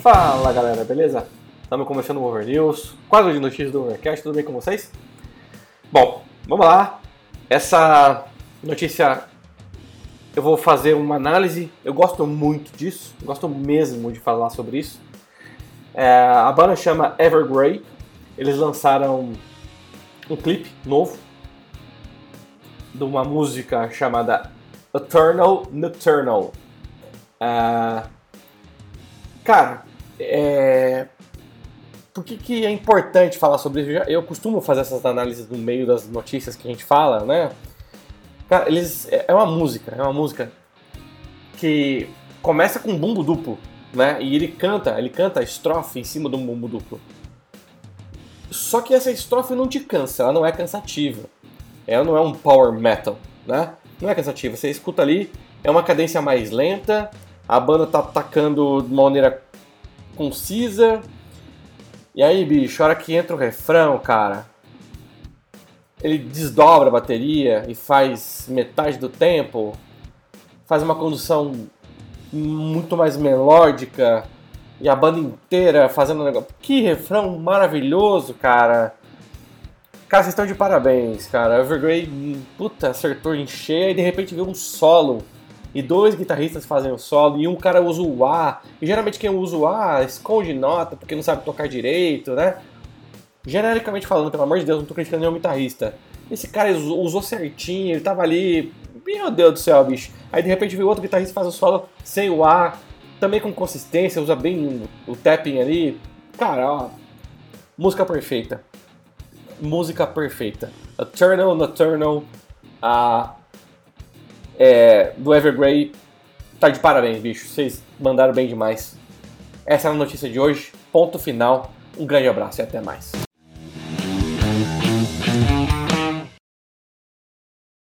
Fala galera, beleza? Estamos começando o Over News, quadro de notícias do Overcast, tudo bem com vocês? Bom, vamos lá. Essa notícia eu vou fazer uma análise, eu gosto muito disso, gosto mesmo de falar sobre isso. É, a banda chama Evergrey, eles lançaram um clipe novo de uma música chamada Eternal Nocturnal. É, cara, é, por que, que é importante falar sobre isso? Eu, costumo fazer essas análises no meio das notícias que a gente fala, né? Cara, eles é, é uma música, é uma música que começa com um bumbo duplo, né? E ele canta, ele canta a estrofe em cima do bumbo duplo. Só que essa estrofe não te cansa, ela não é cansativa. Ela não é um power metal, né? Não é cansativa. Você escuta ali, é uma cadência mais lenta, a banda tá atacando de uma maneira concisa. E aí, bicho, a hora que entra o refrão, cara, ele desdobra a bateria e faz metade do tempo, faz uma condução muito mais melódica e a banda inteira fazendo um negócio. Que refrão maravilhoso, cara! Cara, vocês estão de parabéns, cara. Evergrey, puta, acertou em cheia e de repente veio um solo. E dois guitarristas fazem o solo e um cara usa o A. E geralmente quem usa o A esconde nota porque não sabe tocar direito, né? Genericamente falando, pelo amor de Deus, não tô criticando nenhum guitarrista. Esse cara usou certinho, ele tava ali. Meu Deus do céu, bicho. Aí de repente veio outro guitarrista faz o solo sem o A, também com consistência, usa bem o tapping ali. Cara, ó. Música perfeita música perfeita. Eternal Nocturnal a, é, do Evergrey tá de parabéns, bicho. Vocês mandaram bem demais. Essa é a notícia de hoje. Ponto final. Um grande abraço e até mais.